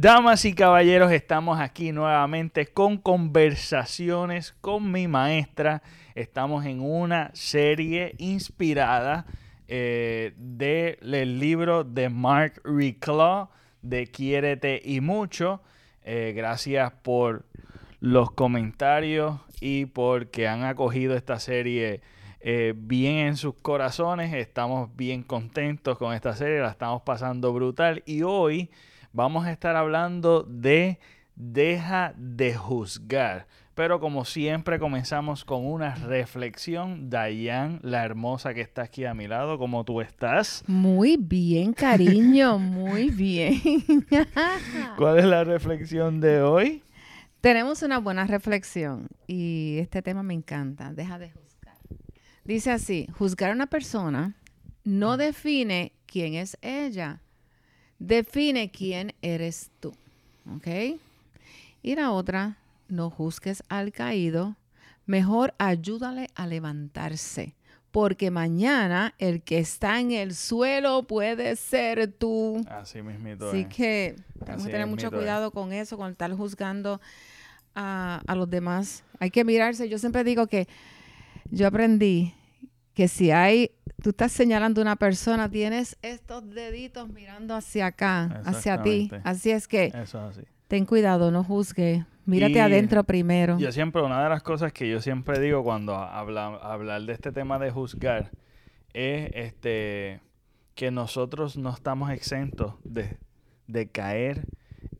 Damas y caballeros, estamos aquí nuevamente con conversaciones con mi maestra. Estamos en una serie inspirada eh, del libro de Mark Reclaw de Quiérete y Mucho. Eh, gracias por los comentarios y porque han acogido esta serie eh, bien en sus corazones. Estamos bien contentos con esta serie, la estamos pasando brutal y hoy vamos a estar hablando de deja de juzgar. Pero como siempre comenzamos con una reflexión. Dayan, la hermosa que está aquí a mi lado, ¿cómo tú estás? Muy bien, cariño, muy bien. ¿Cuál es la reflexión de hoy? Tenemos una buena reflexión y este tema me encanta. Deja de juzgar. Dice así, juzgar a una persona no define quién es ella, define quién eres tú. ¿Ok? Y la otra, no juzgues al caído, mejor ayúdale a levantarse, porque mañana el que está en el suelo puede ser tú. Así mismito. Así es. que tenemos que tener mucho es. cuidado con eso, con estar juzgando a, a los demás. Hay que mirarse. Yo siempre digo que yo aprendí que si hay, tú estás señalando a una persona, tienes estos deditos mirando hacia acá, hacia ti. Así es que Eso es así. ten cuidado, no juzgue. Mírate Y adentro primero. Yo siempre, una de las cosas que yo siempre digo cuando habla, hablar de este tema de juzgar es este que nosotros no estamos exentos de, de caer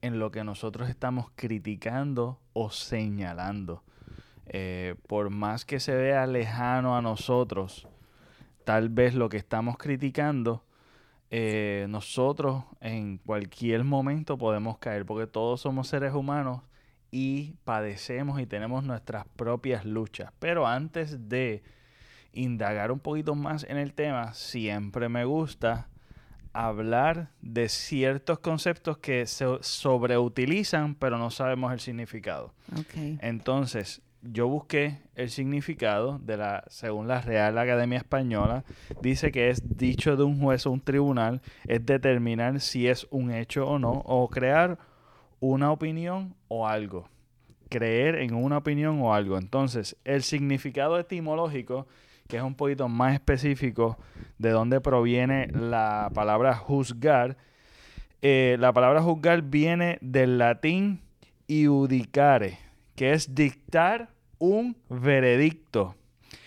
en lo que nosotros estamos criticando o señalando. Eh, por más que se vea lejano a nosotros, tal vez lo que estamos criticando, eh, nosotros en cualquier momento podemos caer, porque todos somos seres humanos y padecemos y tenemos nuestras propias luchas. Pero antes de indagar un poquito más en el tema, siempre me gusta hablar de ciertos conceptos que se sobreutilizan, pero no sabemos el significado. Entonces, yo busqué el significado de la, según la Real Academia Española, dice que es dicho de un juez o un tribunal, es determinar si es un hecho o no, o crear una opinión o algo. Creer en una opinión o algo. Entonces, el significado etimológico, que es un poquito más específico de dónde proviene la palabra juzgar, eh, la palabra juzgar viene del latín iudicare, que es dictar un veredicto.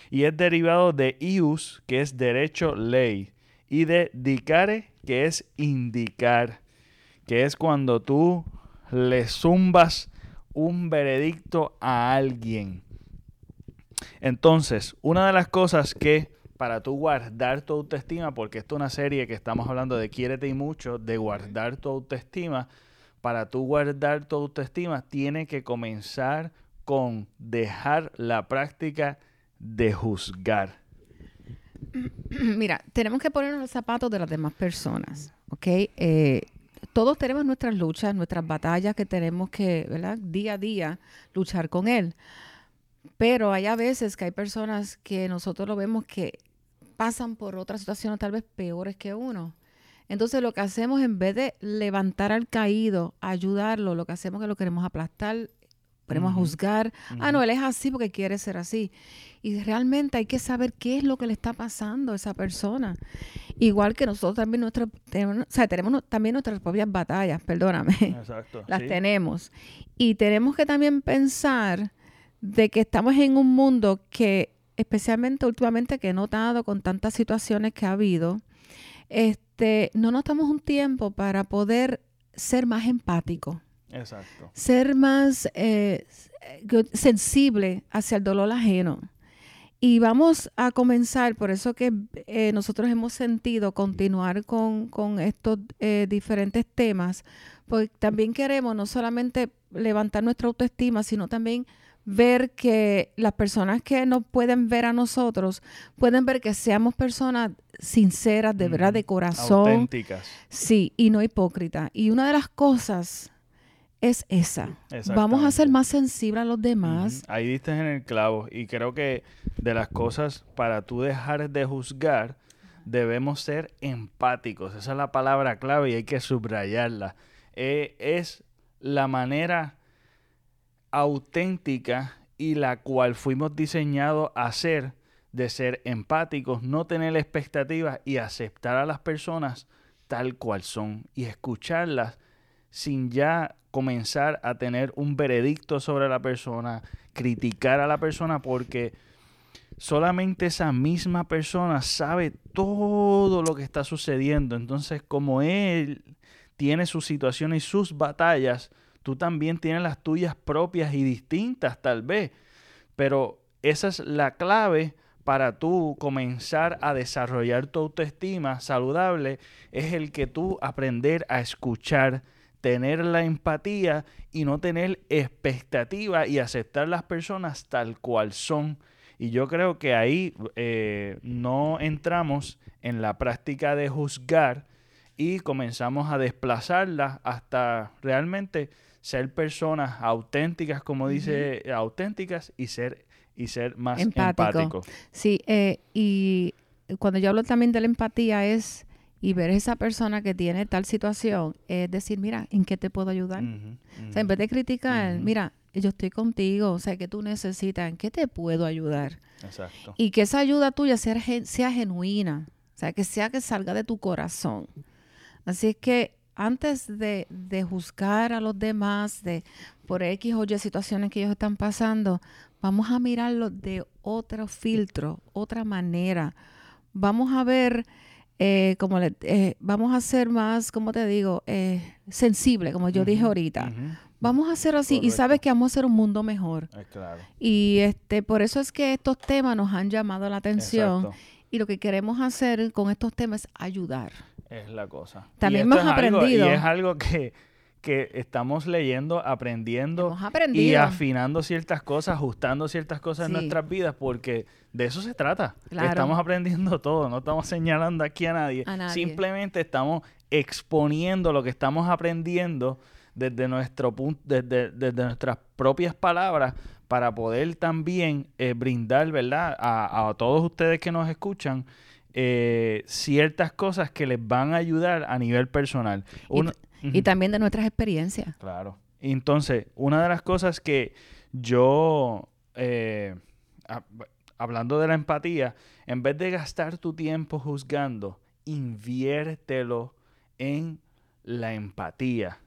Y es derivado de ius, que es derecho, ley. Y de dicare, que es indicar. Que es cuando tú le zumbas un veredicto a alguien. Entonces, una de las cosas que para tú guardar tu autoestima, porque esto es una serie que estamos hablando de quiérete y mucho, de guardar tu autoestima, para tú guardar tu autoestima, tiene que comenzar con dejar la práctica de juzgar. Mira, tenemos que ponernos los zapatos de las demás personas, ¿ok? Eh, todos tenemos nuestras luchas, nuestras batallas que tenemos que, ¿verdad? Día a día luchar con él. Pero hay a veces que hay personas que nosotros lo vemos que pasan por otras situaciones tal vez peores que uno. Entonces lo que hacemos en vez de levantar al caído, ayudarlo, lo que hacemos es que lo queremos aplastar, queremos juzgar. Ah, no, él es así porque quiere ser así. Y realmente hay que saber qué es lo que le está pasando a esa persona. Igual que nosotros también nuestra, tenemos, o sea, tenemos también nuestras propias batallas, perdóname. Exacto. Las sí. tenemos. Y tenemos que también pensar de que estamos en un mundo que, especialmente últimamente que he notado con tantas situaciones que ha habido, este, no nos damos un tiempo para poder ser más empáticos Exacto. ser más eh, eh, sensible hacia el dolor ajeno. Y vamos a comenzar, por eso que eh, nosotros hemos sentido continuar con, con estos eh, diferentes temas, porque también queremos no solamente levantar nuestra autoestima, sino también ver que las personas que nos pueden ver a nosotros, pueden ver que seamos personas sinceras, de verdad, de Ujú. corazón. Auténticas. Sí, y no hipócrita. Y una de las cosas es esa. Vamos a ser más sensibles a los demás. Ahí diste en el clavo. Y creo que de las cosas para tú dejar de juzgar, debemos ser empáticos. Esa es la palabra clave y hay que subrayarla. eh, es la manera auténtica y la cual fuimos diseñados a ser, de ser empáticos, no tener expectativas y aceptar a las personas tal cual son y escucharlas sin ya comenzar a tener un veredicto sobre la persona, criticar a la persona porque solamente esa misma persona sabe todo lo que está sucediendo. Entonces, como él tiene sus situaciones y sus batallas, tú también tienes las tuyas propias y distintas tal vez. Pero esa es la clave para tú comenzar a desarrollar tu autoestima saludable, es el que tú aprender a escuchar, tener la empatía y no tener expectativa y aceptar las personas tal cual son. Y yo creo que ahí eh, no entramos en la práctica de juzgar y comenzamos a desplazarlas hasta realmente ser personas auténticas, como dice, auténticas y ser, y ser más empático. Sí, eh, y cuando yo hablo también de la empatía es y ver esa persona que tiene tal situación, es decir, mira, ¿en qué te puedo ayudar? O sea, en vez de criticar, mira, yo estoy contigo, o sea, que tú necesitas, ¿en qué te puedo ayudar? Exacto. Y que esa ayuda tuya sea, sea genuina, o sea, que sea que salga de tu corazón. Así es que antes de, de, juzgar a los demás de por X o Y situaciones que ellos están pasando, vamos a mirarlo de otro filtro, otra manera. Vamos a ver eh, como le, eh, vamos a ser más, como te digo, eh, sensible, como yo dije ahorita. Vamos a hacer así y sabes que vamos a hacer un mundo mejor. Y este, por eso es que estos temas nos han llamado la atención y lo que queremos hacer con estos temas es ayudar. Es la cosa. También hemos aprendido. y es algo que que estamos leyendo, aprendiendo y afinando ciertas cosas, ajustando ciertas cosas en nuestras vidas, porque de eso se trata. Estamos aprendiendo todo, no estamos señalando aquí a nadie. Simplemente estamos exponiendo lo que estamos aprendiendo desde nuestro punto, desde, nuestras propias palabras, para poder también eh, brindar, ¿verdad? A, todos ustedes que nos escuchan, eh, ciertas cosas que les van a ayudar a nivel personal. Y también de nuestras experiencias. Claro. Entonces, una de las cosas que yo, eh, hablando de la empatía, en vez de gastar tu tiempo juzgando, inviértelo en la empatía,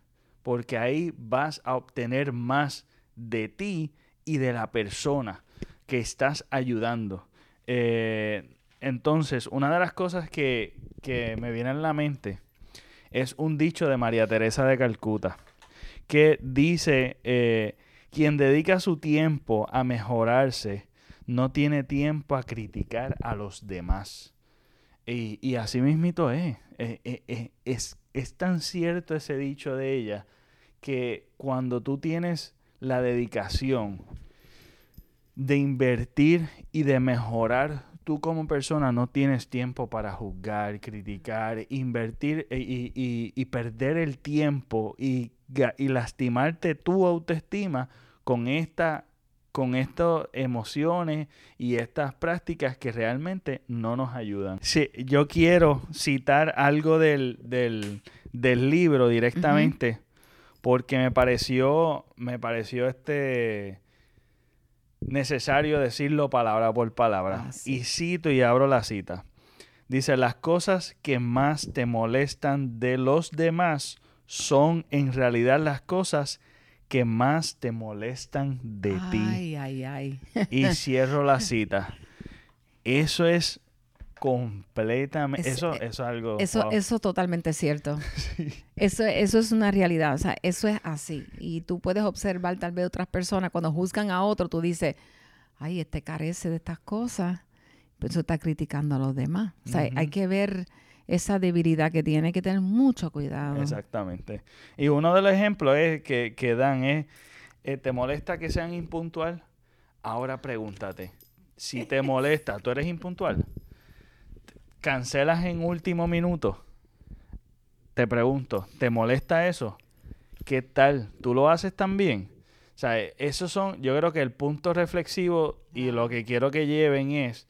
porque ahí vas a obtener más de ti y de la persona que estás ayudando. Eh, entonces, una de las cosas que, que me viene a la mente es un dicho de María Teresa de Calcuta, que dice, eh, quien dedica su tiempo a mejorarse, no tiene tiempo a criticar a los demás. Y, y así mismito es. Eh, eh, es. Es tan cierto ese dicho de ella que cuando tú tienes la dedicación de invertir y de mejorar tú como persona no tienes tiempo para juzgar, criticar, invertir eh, y, perder el tiempo y, lastimarte tu autoestima con esta con estas emociones y estas prácticas que realmente no nos ayudan. Sí, yo quiero citar algo del, libro directamente porque me pareció, me pareció este necesario decirlo palabra por palabra. Ah, y cito y abro la cita. Dice, las cosas que más te molestan de los demás son en realidad las cosas que más te molestan de ti. Ay, ay, ay. y cierro la cita. Eso es completamente eso, eh, eso es algo eso eso totalmente cierto. Eso eso es una realidad o sea eso es así. Y tú puedes observar tal vez otras personas cuando juzgan a otro tú dices ay este carece de estas cosas pero eso está criticando a los demás. O sea hay que ver esa debilidad que tiene hay que tener mucho cuidado. Exactamente. Y uno de los ejemplos es que, que dan es eh, te molesta que sean impuntual ahora pregúntate si te molesta tú eres impuntual cancelas en último minuto, te pregunto, ¿te molesta eso? ¿Qué tal? ¿Tú lo haces también? O sea, esos son, yo creo que el punto reflexivo y lo que quiero que lleven es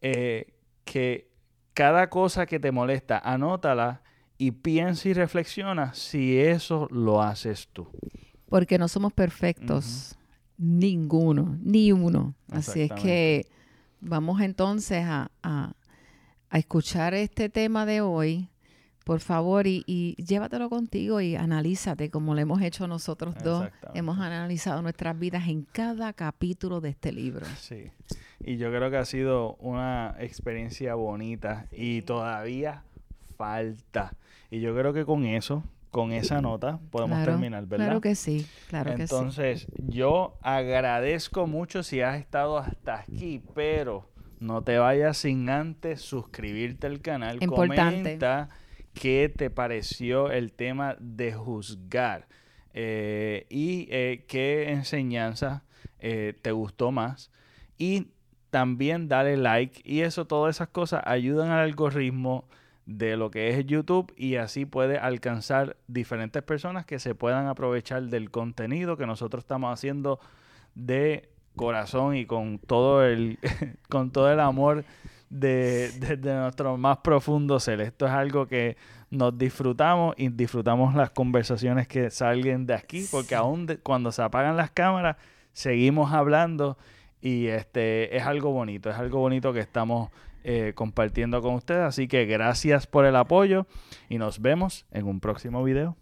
eh, que cada cosa que te molesta, anótala y piensa y reflexiona si eso lo haces tú. Porque no somos perfectos, ninguno, ni uno. Así es que vamos entonces a, a, escuchar este tema de hoy, por favor, y, y, llévatelo contigo y analízate como lo hemos hecho nosotros dos. Hemos analizado nuestras vidas en cada capítulo de este libro. Sí, y yo creo que ha sido una experiencia bonita y todavía falta. Y yo creo que con eso, con esa nota, podemos terminar, ¿verdad? Claro que sí, claro que sí. Entonces, yo agradezco mucho si has estado hasta aquí, pero no te vayas sin antes suscribirte al canal. Importante. Comenta qué te pareció el tema de juzgar eh, y eh, qué enseñanza eh, te gustó más. Y también dale like y eso, todas esas cosas ayudan al algoritmo de lo que es YouTube y así puede alcanzar diferentes personas que se puedan aprovechar del contenido que nosotros estamos haciendo de corazón y con todo el con todo el amor de, nuestro más profundo ser. Esto es algo que nos disfrutamos y disfrutamos las conversaciones que salgan de aquí porque aún cuando se apagan las cámaras seguimos hablando y este es algo bonito, es algo bonito que estamos eh, compartiendo con ustedes. Así que gracias por el apoyo y nos vemos en un próximo video.